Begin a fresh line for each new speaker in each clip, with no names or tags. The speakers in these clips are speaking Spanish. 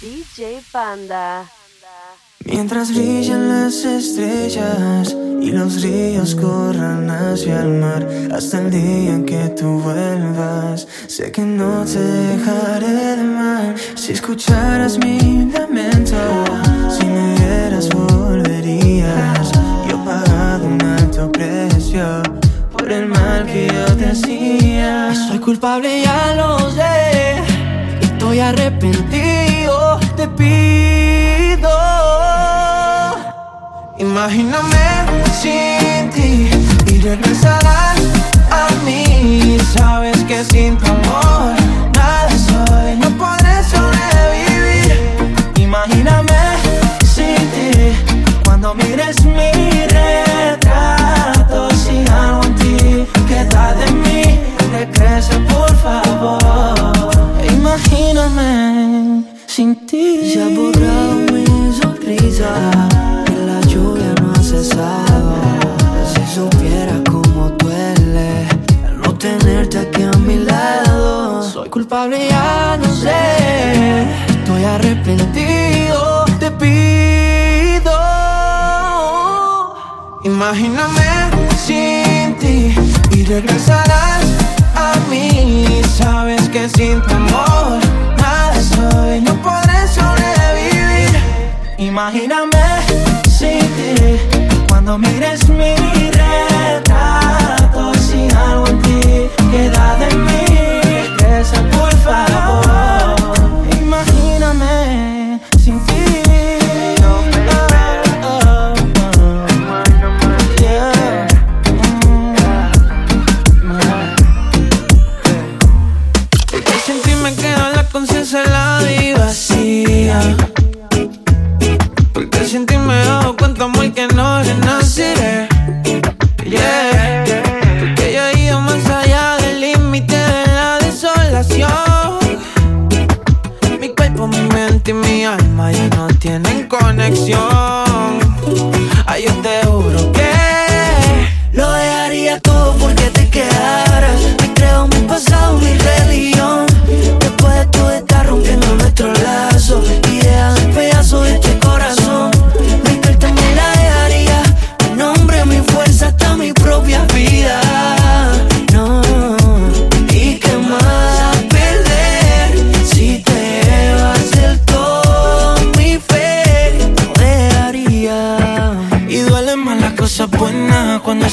DJ Panda.
Mientras brillan las estrellas y los ríos corran hacia el mar, hasta el día en que tú vuelvas, sé que no te dejaré de mal. Si escucharas mi lamento, si me vieras volverías. Yo he pagado un alto precio por el mal que yo te hacía.
Soy culpable, ya lo sé. Estoy arrepentido, te pido.
Imagíname sin ti y regresarás a mí. Sabes que sin tu amor nada soy, no podré sobrevivir. Imagíname sin ti cuando mires mi retrato. Si algo en ti queda de mí, regresa por favor. Imagíname sin ti.
Se ha borrado mi sonrisa y la lluvia no ha cesado. Si supiera cómo duele el no tenerte aquí a mi lado. Soy culpable, ya no sé. Estoy arrepentido, te pido.
Imagíname sin ti y regresarás a mí. Sabes que sin tu amor no podré sobrevivir. Imagíname sin ti cuando mires mi retrato. Si algo en ti queda de mí, regresa por favor. Cuenta, amor, que no renaciré. Yeah. Porque yo he ido más allá del límite de la desolación. Mi cuerpo, mi mente y mi alma ya no tienen conexión.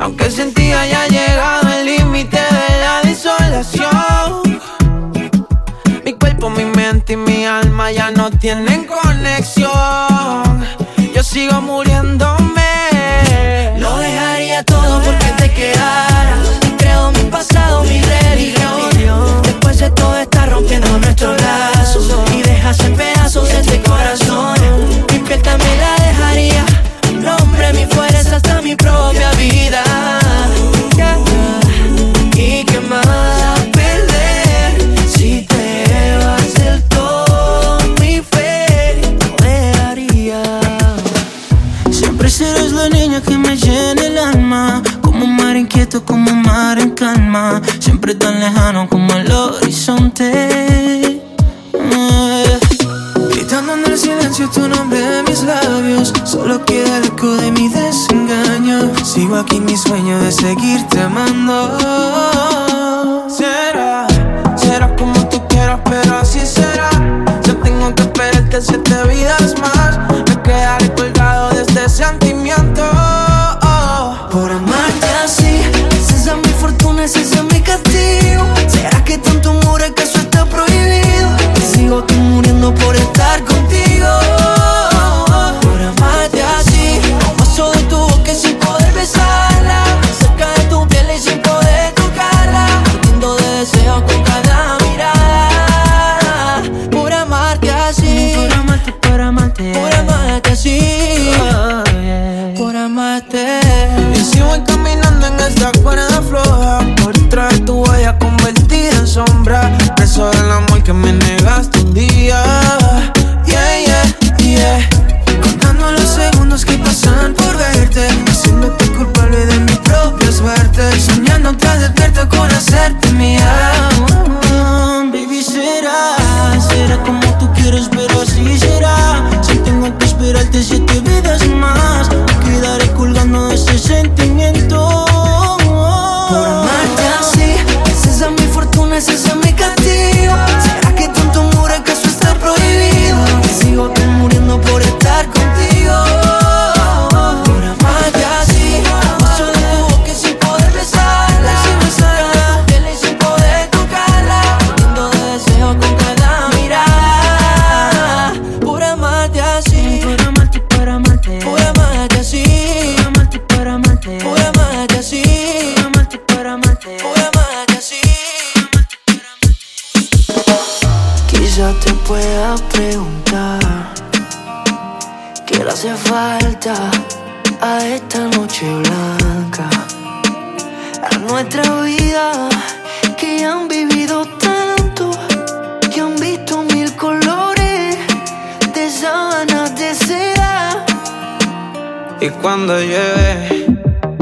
Aunque sin ti haya llegado el límite de la desolación. Mi cuerpo, mi mente y mi alma ya no tienen conexión. Yo sigo muriéndome.
Lo dejaría todo porque te quedaras. Creo mi pasado, mi religión. Después de todo está rompiendo nuestros lazos y dejas en pedazos este
inquieto, como un mar en calma. Siempre tan lejano como el horizonte. Eh, Gritando en el silencio tu nombre en mis labios. Solo queda el eco de mi desengaño. Sigo aquí en mi sueño de seguirte amando. Será, será como tú quieras, pero así será. Yo tengo que esperarte siete vidas más.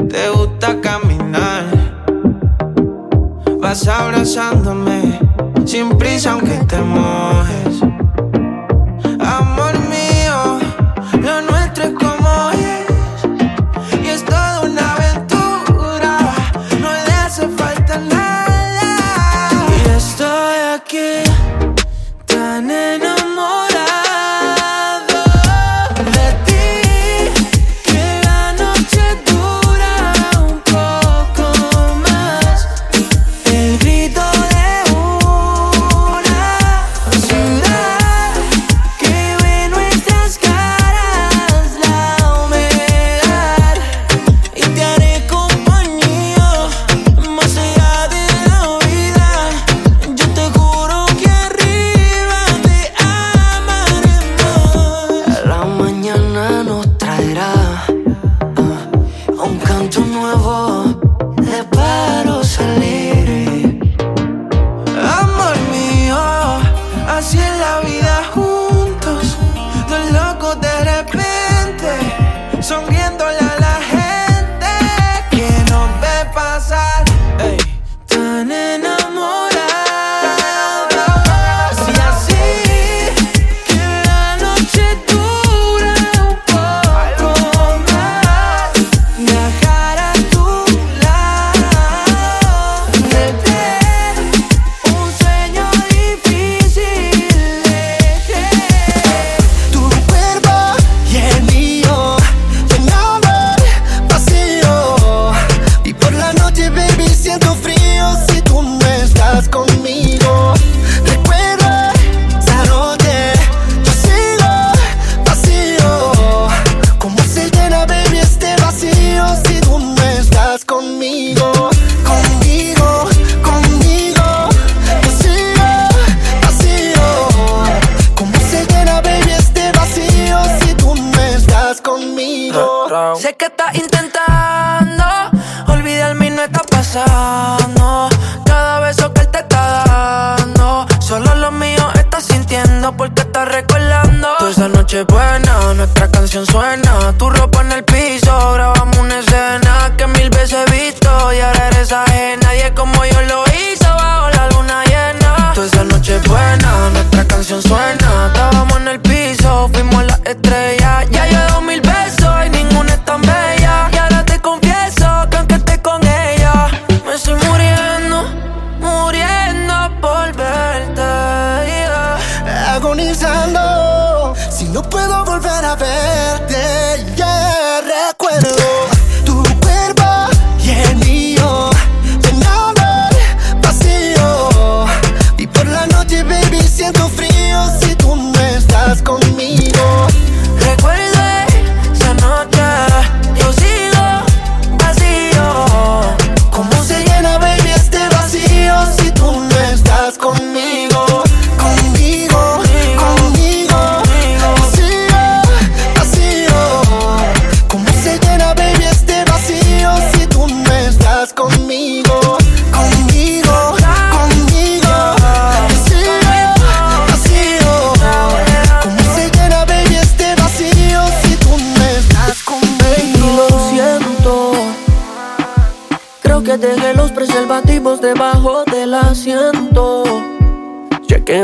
Te gusta caminar Vas abrazándome sin prisa aunque te mojes. Sé que estás intentando olvidarme y no está pasando. Cada beso que
él te está dando, solo lo mío estás sintiendo porque estás recordando. Toda esa noche buena, nuestra canción suena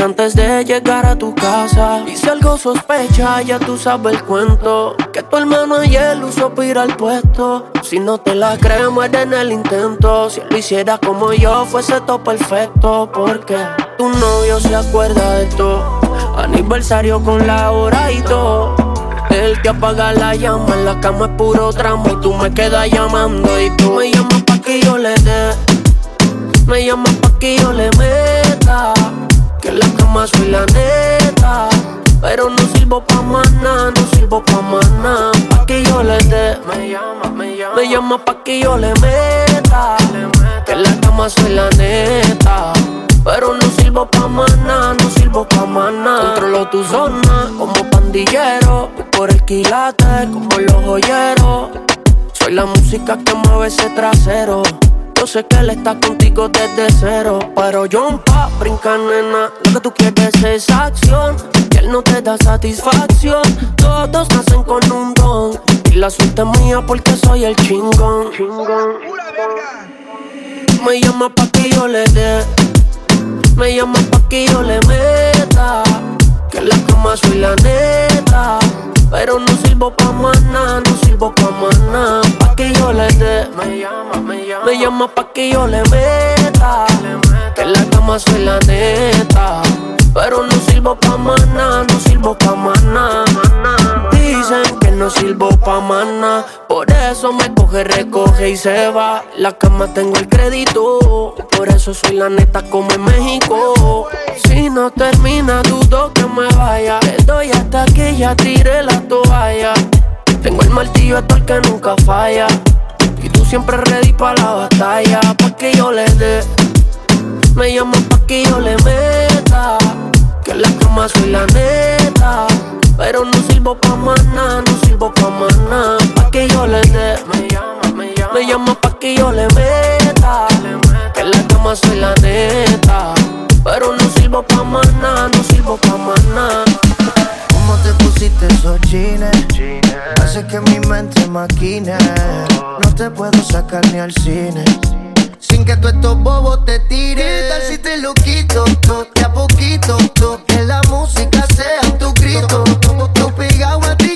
antes de llegar a tu casa. Y si algo sospecha, ya tú sabes el cuento. Que tu hermano ayer usó para ir al puesto. Si no te la crees, muere en el intento. Si lo hiciera como yo, fuese todo perfecto. Porque tu novio se acuerda de todo. Aniversario con la hora y todo. El que apaga la llama en la cama es puro tramo y tú me quedas llamando y tú me llamas pa' que yo le dé. Me llamas pa' que yo le meta. Que en la cama soy la neta. Pero no sirvo pa' maná, no sirvo pa' maná. Pa' que yo le dé. Me llama, me llama. Me llama pa' que yo le meta. Que en la cama soy la neta. Pero no sirvo pa' maná, no sirvo pa' maná. Controlo tu zona como pandillero. Por el quilate como los joyeros. Soy la música que mueve ese trasero. Yo sé que él está contigo desde cero. Pero yo pa' brincar, nena. Lo que tú quieres es acción. Que él no te da satisfacción. Todos nacen con un don. Y la suerte es mía porque soy el chingón. chingón. Me llama pa' que yo le dé me llama pa' que yo le meta. Que en la cama soy la neta. Pero no sirvo pa' maná, no sirvo pa' maná. Pa' que yo le dé. Me llama, me llama. Me llama pa' que yo le meta. Que en la cama soy la neta. Pero no sirvo pa' maná, no sirvo pa' maná. Dicen que no sirvo pa' maná. Por eso me coge, recoge y se va. La cama tengo el crédito. Por eso soy la neta como en México. Si no termina, dudo que me vaya. Le doy hasta que ya tire la toalla. Tengo el martillo hasta el que nunca falla. Y tú siempre ready para la batalla. Pa' que yo le dé. Me llamo pa' que yo le meta. Que la cama soy la neta. Pero no sirvo pa' maná, no sirvo pa' maná. Pa' que yo le dé. Me llama, me llama. Me llama pa' que yo le meta. Que en la cama soy la neta. Pero no sirvo pa' maná, no sirvo pa' maná.
¿Cómo te pusiste esos jeans? Hace que mi mente maquine. No te puedo sacar ni al cine. Sin que tú estos bobos te tires. ¿Qué tal si te lo quito? De a poquito. Que la música sea tu grito. Tú pegado a ti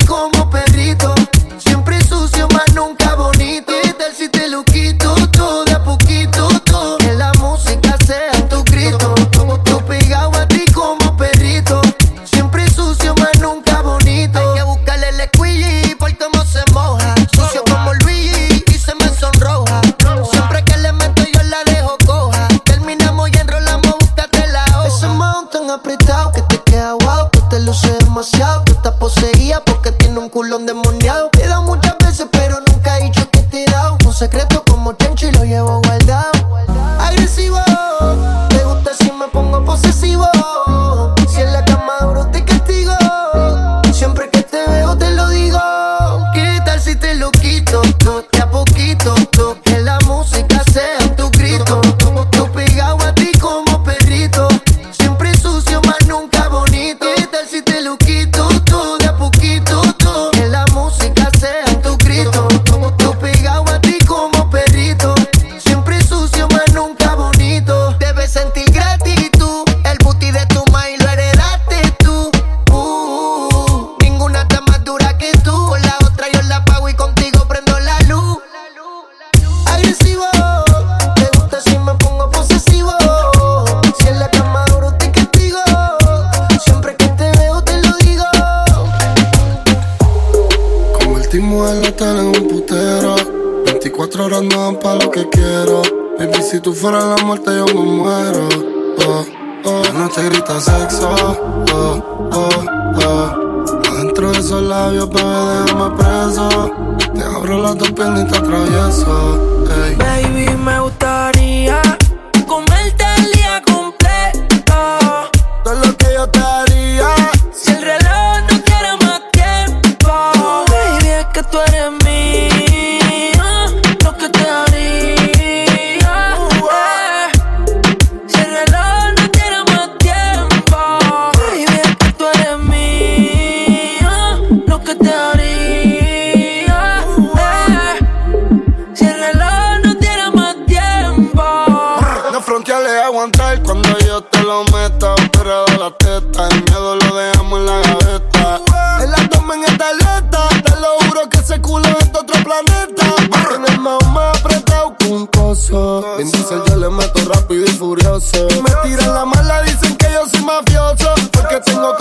aguantar cuando yo te lo meta. Operado la teta, el miedo lo dejamos en la gaveta. El abdomen está alerta, te lo juro que ese culo es de otro planeta. Tiene el más más apretado que un coso. En diesel yo le meto rápido y furioso. Me tiran la mala, dicen que yo soy mafioso. Porque tengo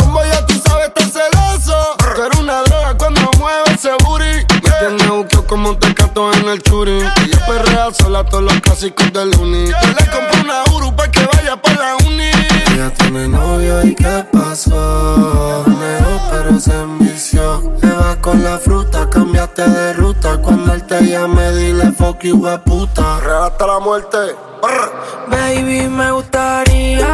en el churi. Perrea sola todos los clásicos del uni. Yo le compré una Uru pa' que vaya pa' la uni. Ella tiene novio y qué pasó. Negó pero se envició. Le vas con la fruta, cambiaste de ruta. Cuando él te llame, dile
fuck you, puta. Real hasta la muerte.
Baby, me gustaría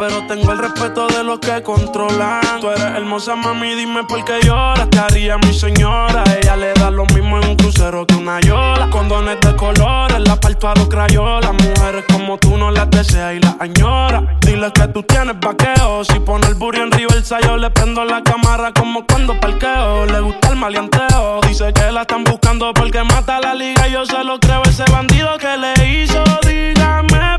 Pero tengo el respeto de los que controlan. Tú eres hermosa, mami, dime por qué lloras. Te haría mi señora. Ella le da lo mismo en un crucero que una yola. Condones de colores, la parto a los crayolas. Mujeres como tú no las deseas y las añora. Dile que tú tienes vaqueo. Si pone el burro en reversa, yo le prendo la cámara como cuando parqueo. Le gusta el maleanteo. Dice que la están buscando porque mata la liga. Yo se lo creo, ese bandido que le hizo. Dígame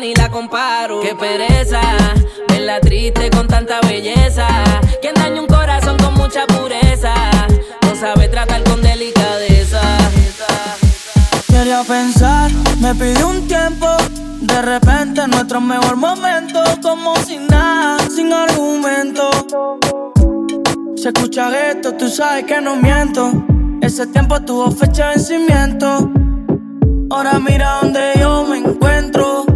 ni la comparo. Qué pereza, verla triste con tanta belleza. Quien daña un corazón con mucha pureza, no sabe tratar con delicadeza.
Quería pensar, me pidió un tiempo. De repente nuestro mejor momento, como sin nada, sin argumento. Se escucha esto, tú sabes que no miento. Ese tiempo tuvo fecha de vencimiento. Ahora mira donde yo me encuentro.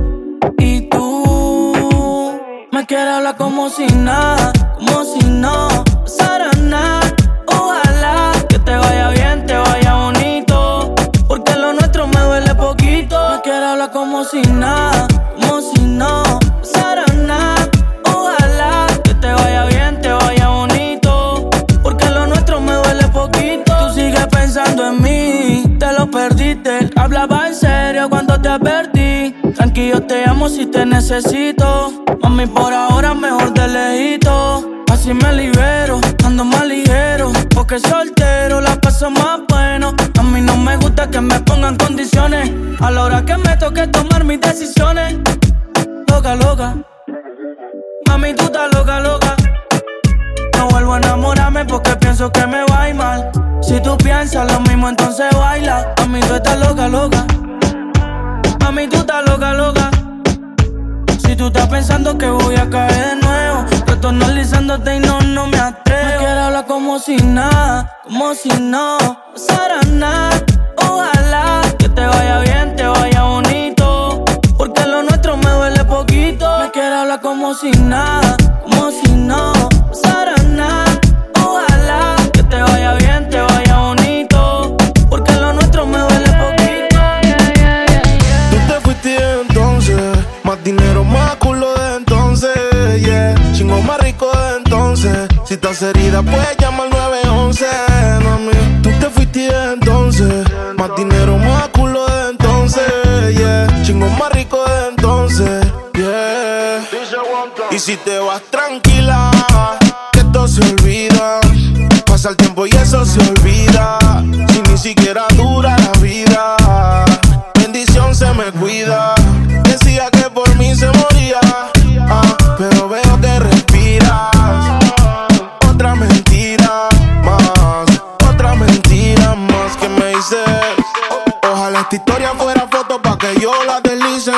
Me quieres hablar como si nada, como si no pasara nada. Ojalá que te vaya bien, te vaya bonito. Porque lo nuestro me duele poquito. Me quiere hablar como si nada, como si no pasara nada. Ojalá que te vaya bien, te vaya bonito. Porque lo nuestro me duele poquito. Tú sigues pensando en mí, te lo perdiste. Hablaba en serio cuando te advertí. Tranquilo, te amo si te necesito. Mami, por ahora mejor de lejito. Así me libero, ando más ligero. Porque soltero la paso más bueno. A mí no me gusta que me pongan condiciones. A la hora que me toque tomar mis decisiones. Loca, loca. Mami, tú estás loca, loca. No vuelvo a enamorarme porque pienso que me va a ir mal. Si tú piensas lo mismo, entonces baila. Mami, tú estás loca, loca. Mami, tú estás loca, loca. Si tú estás pensando que voy a caer de nuevo, estoy analizándote y no, no me atrevo. Me quiero hablar como si nada, como si no pasara nada. Ojalá que te vaya bien, te vaya bonito. Porque lo nuestro me duele poquito. Me quiero hablar como si nada, como si no
herida, puedes llamar al 911, mami. Tú te fuiste entonces, más dinero, más culo de entonces. Chingo más rico de entonces. Y si te vas tranquila, que esto se olvida. Pasa el tiempo y eso se olvida. Si ni siquiera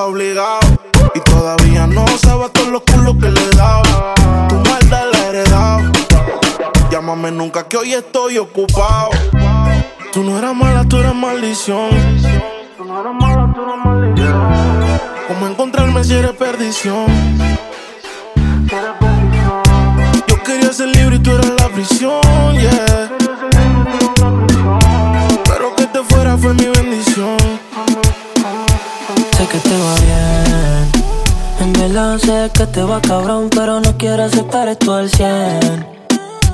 obligado. Y todavía no sabes todos los culos que le he dado. Tu maldad la he heredado. Llámame nunca que hoy estoy ocupado. Tú no eras mala, tú eras maldición. ¿Cómo encontrarme si eres perdición? Yo quería ser libre y tú eras la prisión, yeah. Pero que te fuera fue mi bendición.
Sé que te va bien. En verdad sé que te va cabrón, pero no quiero aceptar esto al 100.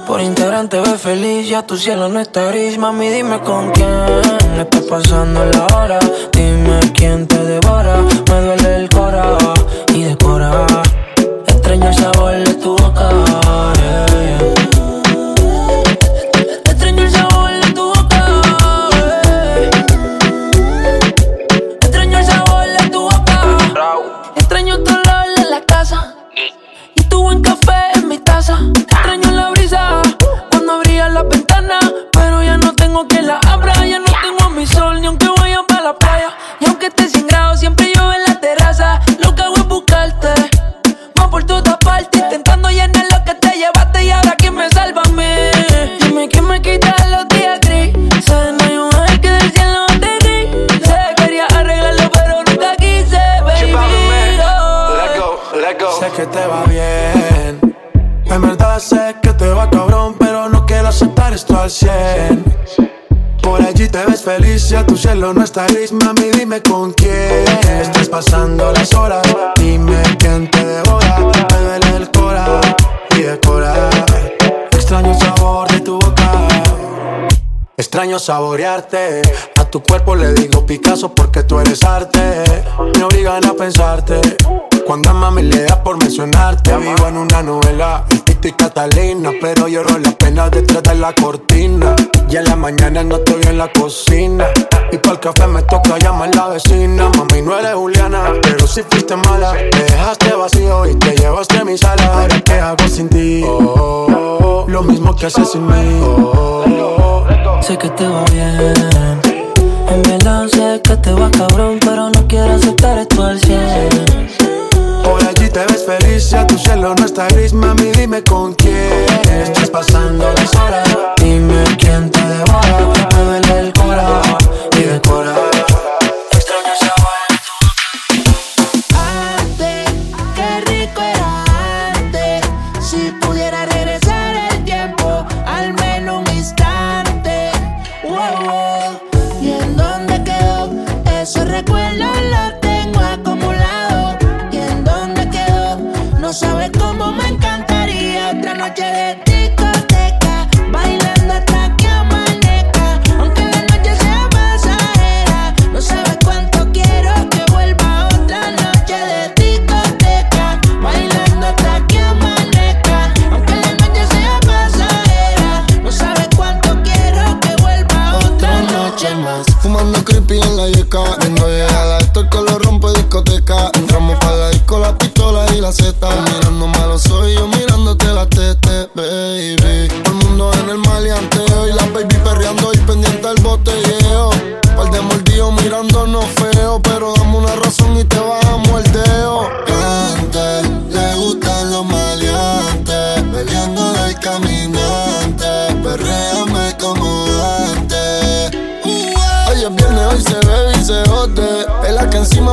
Por Instagram te ves feliz, ya tu cielo no está gris. Mami, dime con quién le está pasando la hora. Dime quién te devora. Me duele el cora y decora. Extraño el sabor de tu boca. Tengo que la abra. Ya no tengo a mi sol, ni aunque vaya para la playa. Y aunque esté sin grado, siempre llueve en la terraza. Lo que hago es buscarte. Más por todas partes. Intentando llenar lo que te llevaste. Y ahora, ¿quién me salva a mí? Dime quién me quita los días grises. No hay un ángel que del cielo te dice. Quería arreglarlo, pero nunca quise, baby. Oh.
Sé que te va bien. En verdad sé que te aceptar esto al 100. Por allí te ves feliz, ya tu cielo no está gris, mami, dime con quién estás pasando las horas. Dime quién te devora, me duele el cora y decora. Extraño el sabor de tu boca. Extraño saborearte. Tu cuerpo le digo Picasso porque tú eres arte. Me obligan a pensarte. Cuando a mami le da por mencionarte. Vivo en una novela, y Catalina. Pero lloro las penas detrás de la cortina. Y en la mañana no estoy en la cocina. Y para el café me toca llamar la vecina. Mami, no eres Juliana, pero si fuiste mala. Me dejaste vacío y te llevaste a mi sala. Ahora, ¿qué hago sin ti? Oh, lo mismo que haces sin mí. Oh,
Sé que te va bien. En verdad sé que te va cabrón, pero no quiero aceptar esto al 100.
Por allí te ves feliz, ya tu cielo no está gris, mami, dime con quién estás pasando las horas.
Dime quién te devora,
Mirando malo soy yo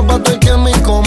más bate que me coma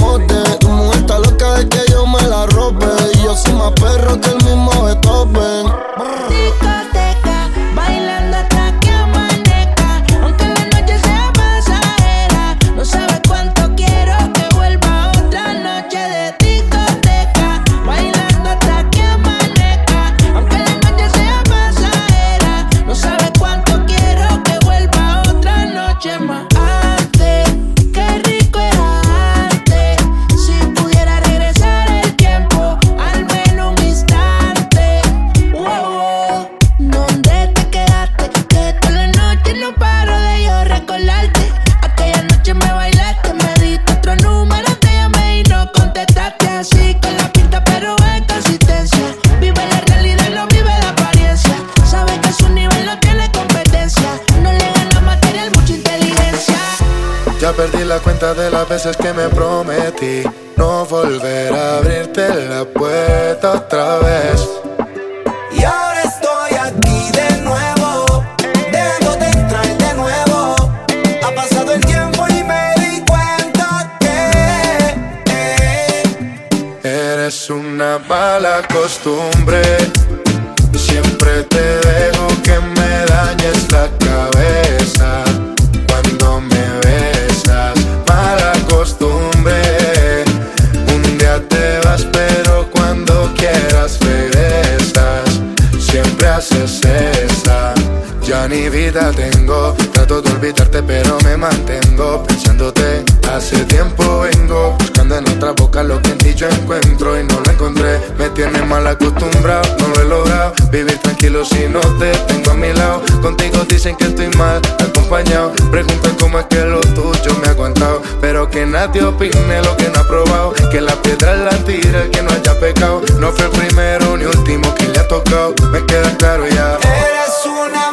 tocado, me queda claro ya.
Eres una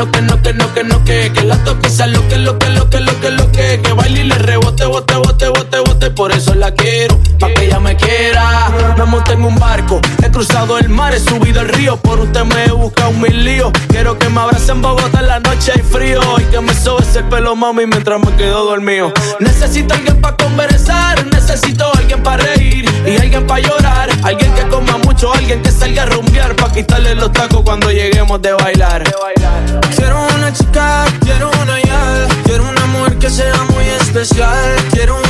no, que
no, que
no, que
no, que Que
la
toque sea lo que, lo que, lo que, lo que, lo que Que baile y le rebote, bote, bote, bote, bote Por eso la quiero, pa' que ella me quiera. Me monté en un barco He cruzado el mar, he subido el río. Por usted me he buscado mil líos. Quiero que me abracen en Bogotá en la noche y frío. Y que me sobes el pelo, mami, mientras me quedo dormido. Necesito alguien para conversar, necesito alguien para reír y alguien para llorar. Alguien que coma mucho, alguien que salga a rumbear. Pa' quitarle los tacos cuando lleguemos de bailar. Quiero una chica, quiero una ya. Quiero una mujer que sea muy especial. Quiero una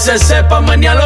se sepa mañana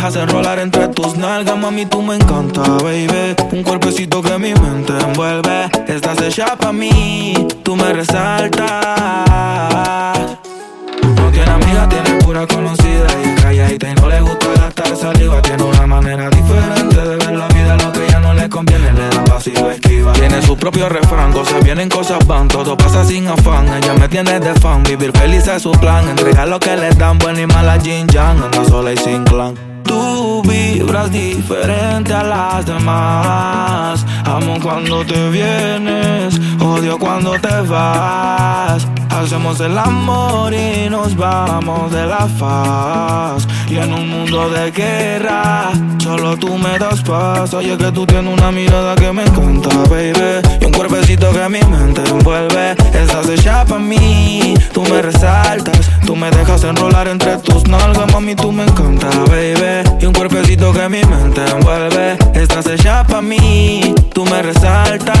Dejas enrolar entre tus nalgas, mami. Tú me encanta, baby. Un cuerpecito que mi mente envuelve. Estás hecha pa' mí. Tú me resaltas. No tiene amiga, tiene pura conocida y calladita y no le gusta gastar saliva. Tiene una manera diferente de ver la vida, lo que ya no le conviene le da vacío esquiva. Tiene su propio refrán, cosas vienen, cosas van, todo pasa sin afán. Ella me tiene de fan, vivir feliz es su plan. Entregar lo que le dan, buena y mala Jin Yang, anda sola y sin clan. Tú vibras diferente a las demás. Amo cuando te vienes, odio cuando te vas. Hacemos el amor y nos vamos de la faz. Y en un mundo de solo tú me das paz. Oye, que tú tienes una mirada que me encanta, baby. Y un cuerpecito que mi mente envuelve. Estás hecha pa' mí, tú me resaltas. Tú me dejas enrolar entre tus nalgas, mami, tú me encanta, baby. Y un cuerpecito que mi mente envuelve. Estás hecha pa' mí, tú me resaltas.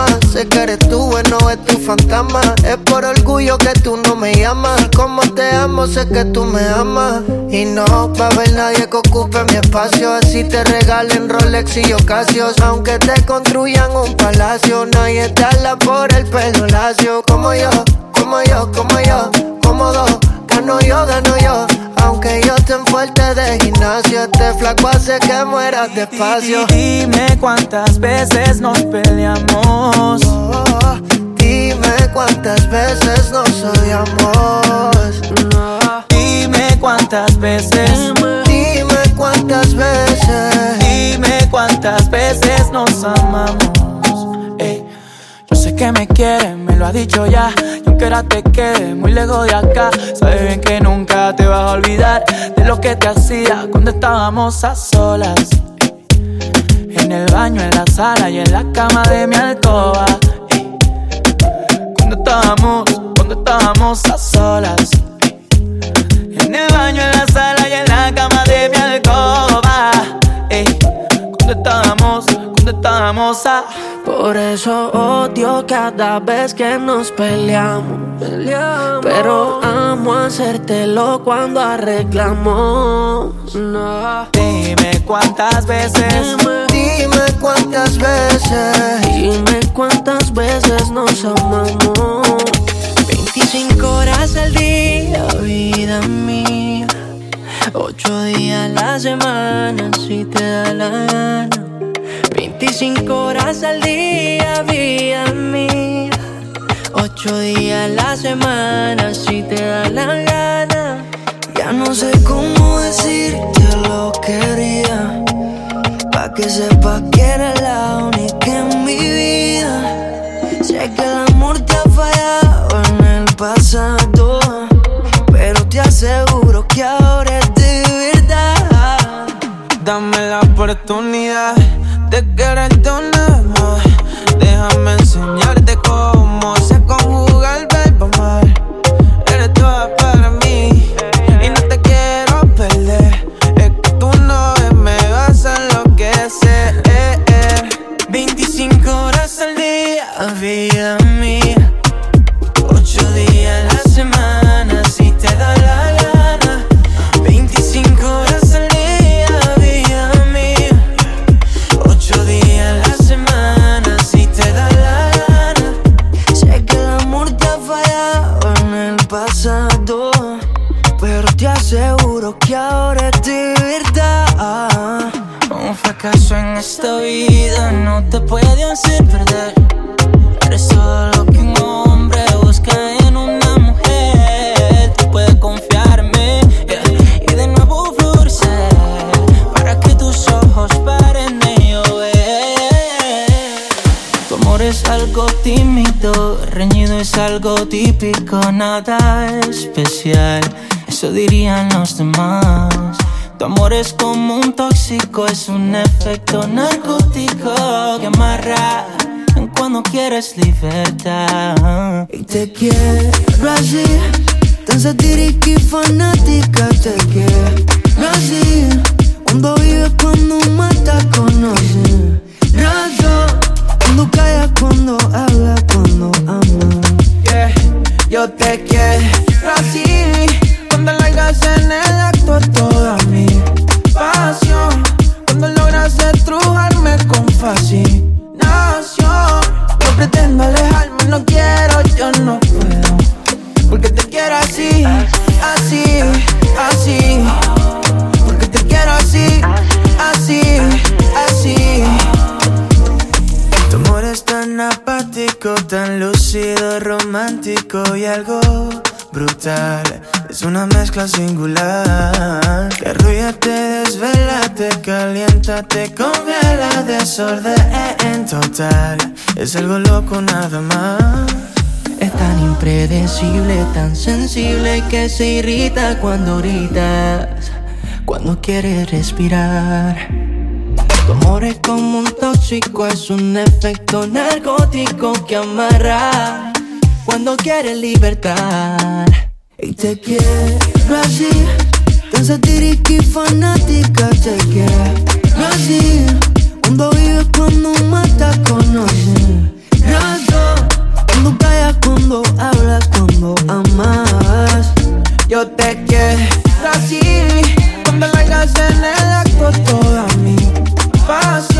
Sé que eres tú, bueno, es tu fantasma. Es por orgullo que tú no me llamas. Como te amo, sé que tú me amas. Y no va a haber nadie que ocupe mi espacio. Así te regalen Rolex y Ocasios. Aunque te construyan un palacio, nadie te habla por el pelo lacio. Como yo, como yo, como yo, como dos. Gano yo, gano yo. Aunque yo esté en fuerte de gimnasio, este flaco hace que mueras despacio.
Dime cuántas veces nos peleamos.
Oh, dime cuántas veces nos odiamos.
Dime cuántas veces.
Dime cuántas veces.
Dime cuántas veces nos amamos. Que me quieres, me lo ha dicho ya. Y aunque ahora te quede muy lejos de acá, sabes bien que nunca te vas a olvidar de lo que te hacía cuando estábamos a solas. En el baño, en la sala y en la cama de mi alcoba. Cuando estábamos, cuando
estábamos a solas. Estábamos, a.
Por eso odio cada vez que nos peleamos. Pero amo hacértelo cuando arreglamos. No.
Dime cuántas veces.
Dime cuántas veces.
Dime cuántas veces nos amamos.
25 horas al día, vida mía. 8 días a la semana, si te da la gana. 25 horas al día, vida mía. 8 días a la semana, si te da la gana. Ya no sé cómo decirte lo que quería. Pa' que sepas que eres la única en mi vida. Sé que el amor te ha fallado en el pasado. Pero te aseguro que ahora es de verdad.
Dame la oportunidad quererte una vez más. Déjame enseñarte cómo se conjuga el verbo amar. Eres toda para mí y no te quiero perder. Es que tú no me vas a enloquecer.
25 horas al día, vida
nada especial. Eso dirían los demás. Tu amor es como un tóxico, es un efecto narcótico que amarra en cuando quieres libertad.
Y te quiero así, tan satírica y fanática. Te quiero así, cuando vives, cuando matas, conoces. Razón, cuando callas, cuando hablas, cuando amas.
Yeah, yo te quiero así. Cuando largas en el
mezcla singular. Que arrulla, te desvela, te calienta, te congela, desorden total. Es algo loco nada más. Es tan impredecible, tan sensible que se irrita cuando gritas, cuando quieres respirar. Tu amor es como un tóxico, es un efecto narcótico que amarra cuando quieres libertad. Y te quiero así, tan satírica y fanática. Te quiero así, cuando vives, cuando matas, conoces. Razón, cuando callas, cuando hablas, cuando amas.
Yo te quiero así Cuando largas en el acto toda mi pasión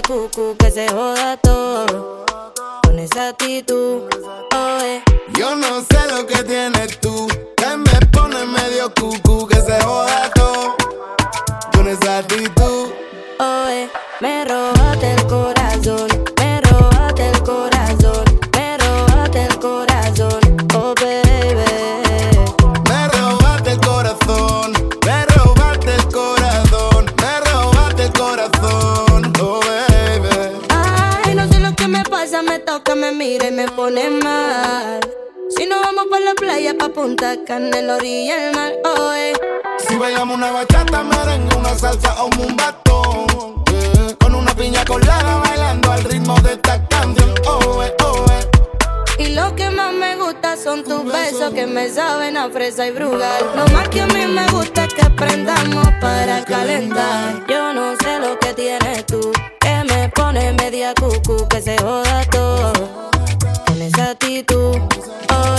cucu, que se joda todo. Con esa actitud.
Yo no sé lo que tienes tú, que me pone medio cucu, que se joda
Si nos vamos para la playa, pa' Punta Cana, en la orilla del mar, oh, eh.
Si bailamos una bachata, merengue, una salsa o un batón. Eh. Con una piña colada, bailando al ritmo de esta canción, oh, eh.
Y lo que más me gusta son tus besos, que me saben a fresa y brugal. Lo más que a mí me gusta es que aprendamos para calentar. Yo no sé lo que tienes tú, que me pone media cucu, que se joda todo esa actitud. Oh.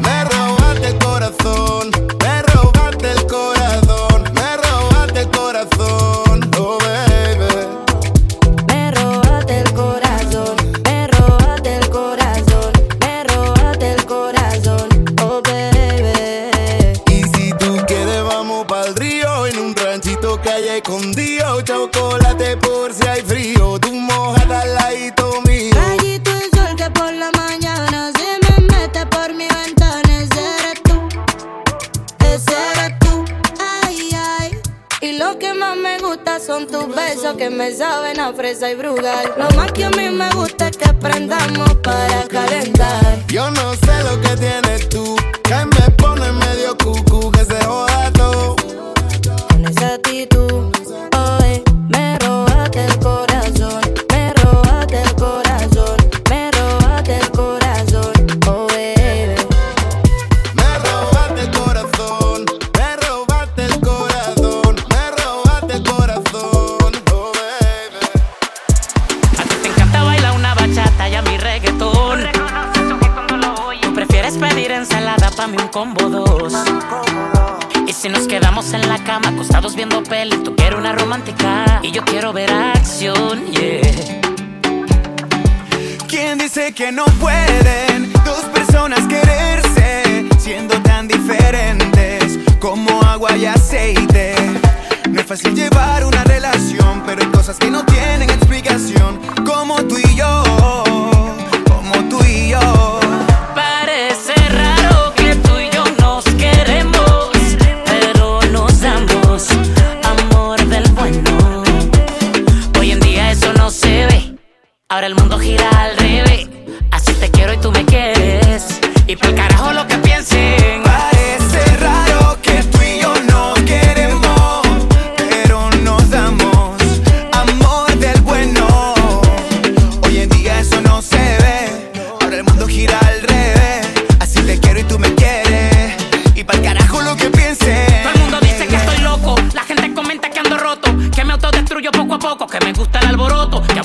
Me robaste el corazón, me robaste el corazón, me robaste el corazón, oh baby.
Me robaste el corazón, me robaste el corazón, me robaste el corazón, oh baby.
Y si tú quieres, vamos pa'l río en un ranchito que hay
escondido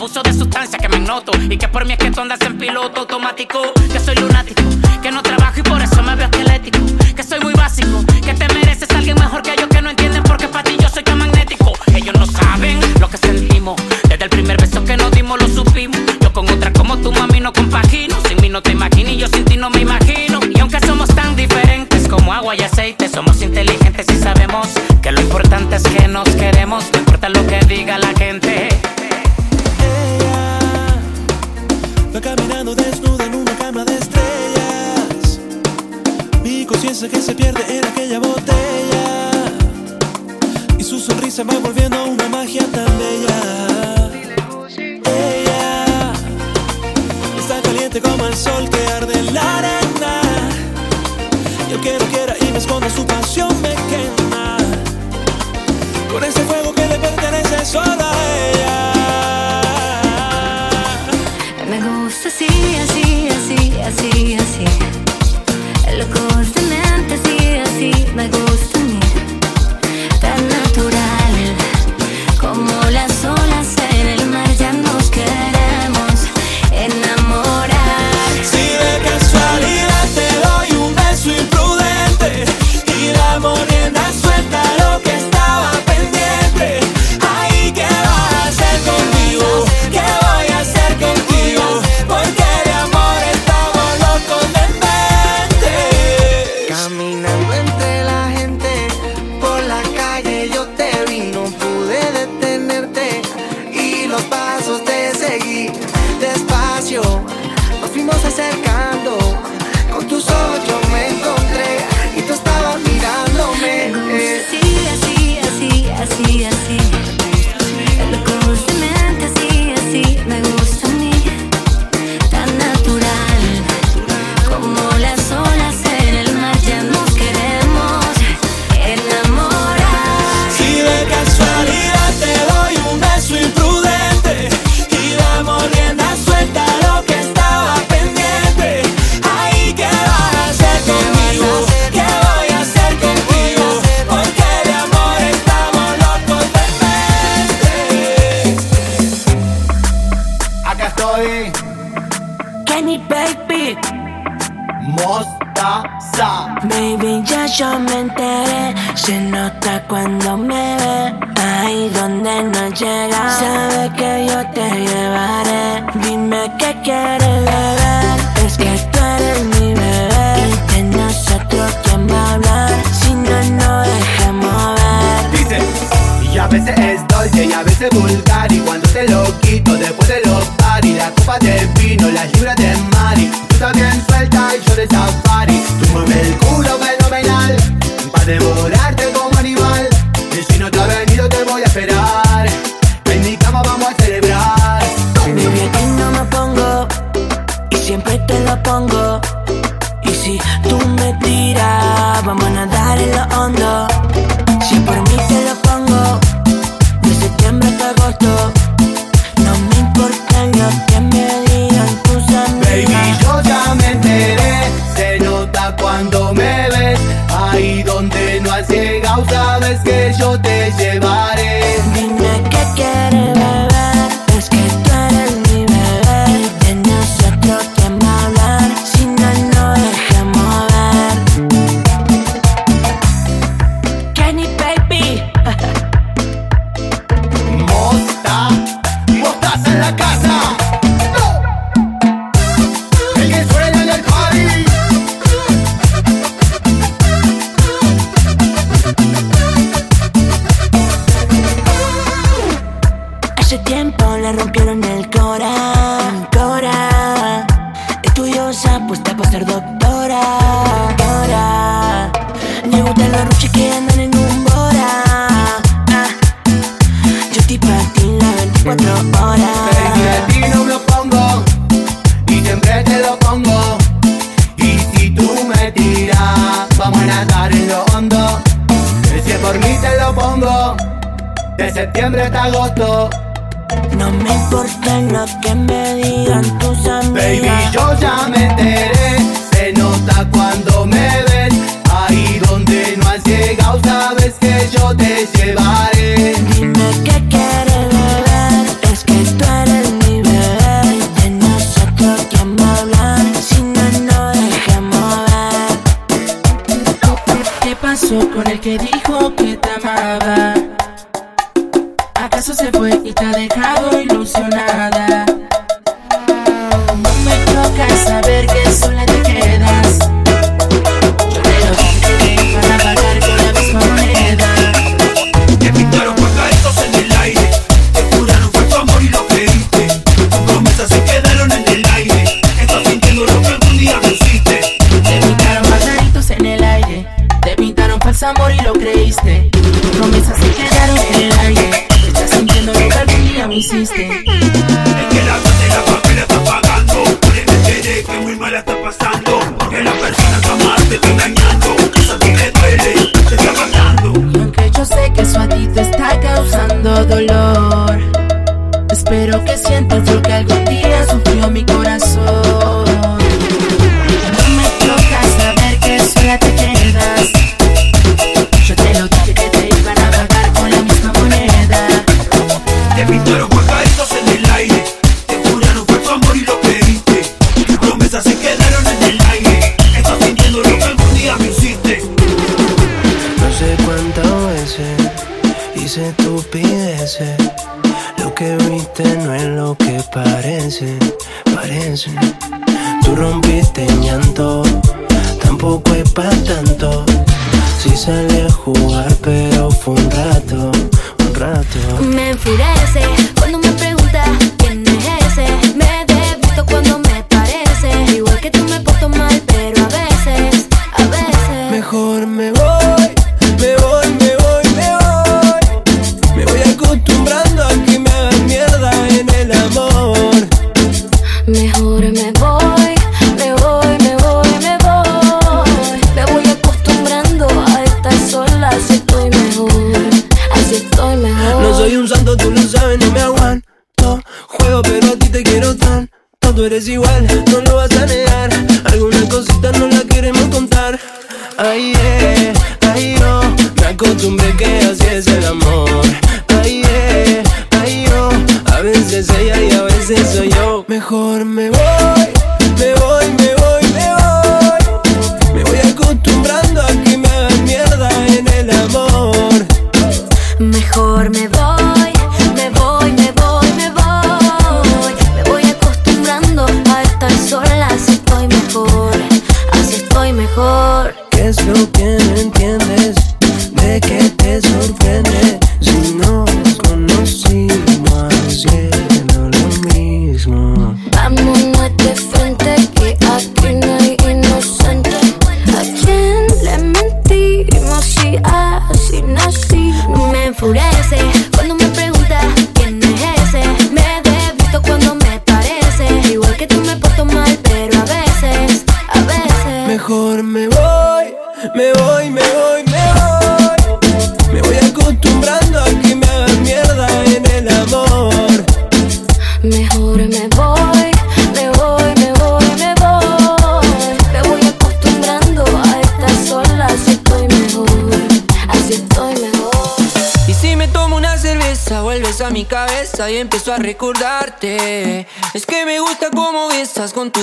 Abuso de sustancias que me noto. Y que por mí es que tú andas en piloto automático. Que soy lunático, que no trabajo y por eso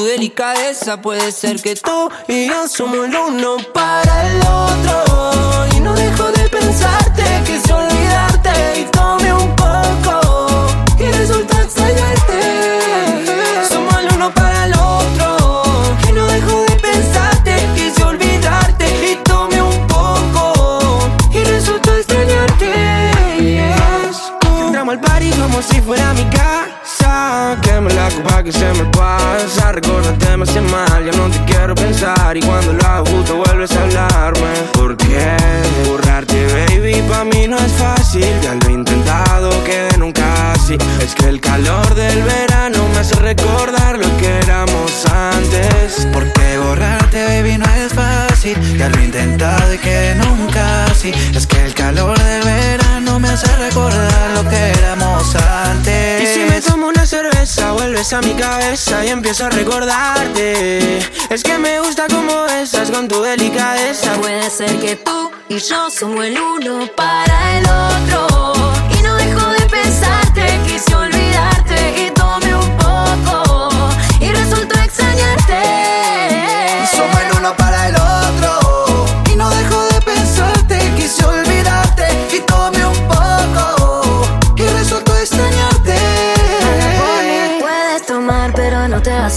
delicadeza. Puede ser que tú y yo somos el uno para el otro. Y no dejo de pensarte, quise olvidarte y tomé un poco. Y resulta extrañarte. Somos el uno para el otro. Y no dejo de pensarte, quise olvidarte y tomé un poco. Y resulta extrañarte.
Entramos al party como si fuera mi casa. Que se me pasa. Recordarte me hace mal, ya no te quiero pensar. Y cuando lo hago vuelves a hablarme. ¿Por qué? Borrarte, baby, pa' mí no es fácil. Ya lo he intentado, que nunca así. Es que el calor del verano me hace recordar lo que éramos antes.
Porque borrarte, baby, no es fácil. Ya lo he intentado y que nunca así. Es que el calor del verano me hace recordar
vuelves a mi cabeza y empiezo a recordarte. Es que me gusta como besas con tu delicadeza.
Puede ser que tú y yo somos el uno para el otro. Y no dejo de pensarte, quise olvidarte y tomé un poco. Y resultó extrañarte.
Somos el uno para el otro.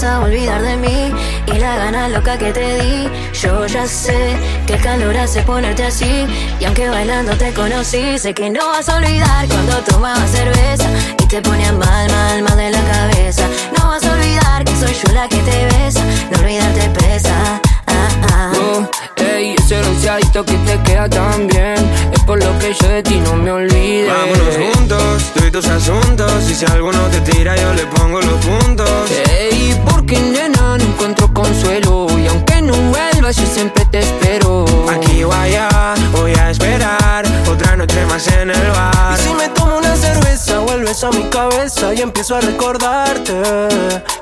A olvidar de mí. Y la gana loca que te di. Yo ya sé que el calor hace ponerte así. Y aunque bailando te conocí, sé que no vas a olvidar cuando tomabas cerveza. Y te ponías mal, mal, mal de la cabeza. No vas a olvidar que soy yo la que te besa. No olvidarte pesa. Ah, ah.
Oh, ey, ese bronceadito que te queda tan bien Es por lo que yo de ti no me olvido
Vámonos juntos, tú y tus asuntos. Y si alguno te tira, yo le pongo los puntos.
Ey, porque nena no encuentro consuelo Y aunque no vuelvas yo siempre te espero
Aquí o allá, voy a esperar otra noche más en el bar. Y si me tomo una cerveza, vuelves a mi cabeza y empiezo a recordarte.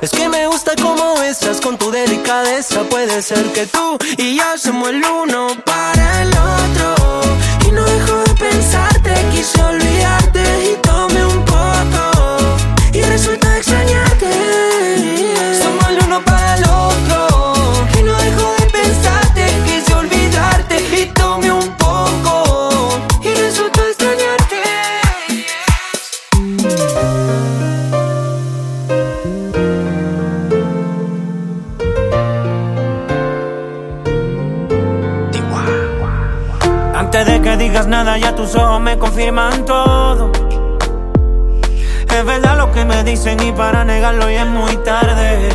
Es que me gusta cómo besas con tu delicadeza. Puede ser que tú y yo somos el uno para el otro. Y no dejo de pensarte, quise olvidarte y tomé un poco. Y resulta
Antes de que digas nada, ya tus ojos me confirman todo. Es verdad lo que me dicen y para negarlo ya es muy tarde.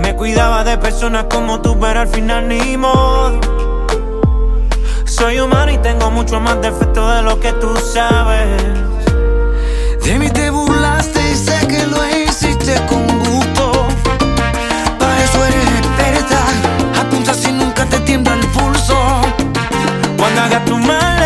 Me cuidaba de personas como tú, pero al final ni modo. Soy humano y tengo mucho más defectos de lo que tú sabes.
De mí te burlaste y sé que lo hiciste con gusto. Para eso eres experta. Apunta si nunca te tiembla el pulso.
Hagas tu maleta,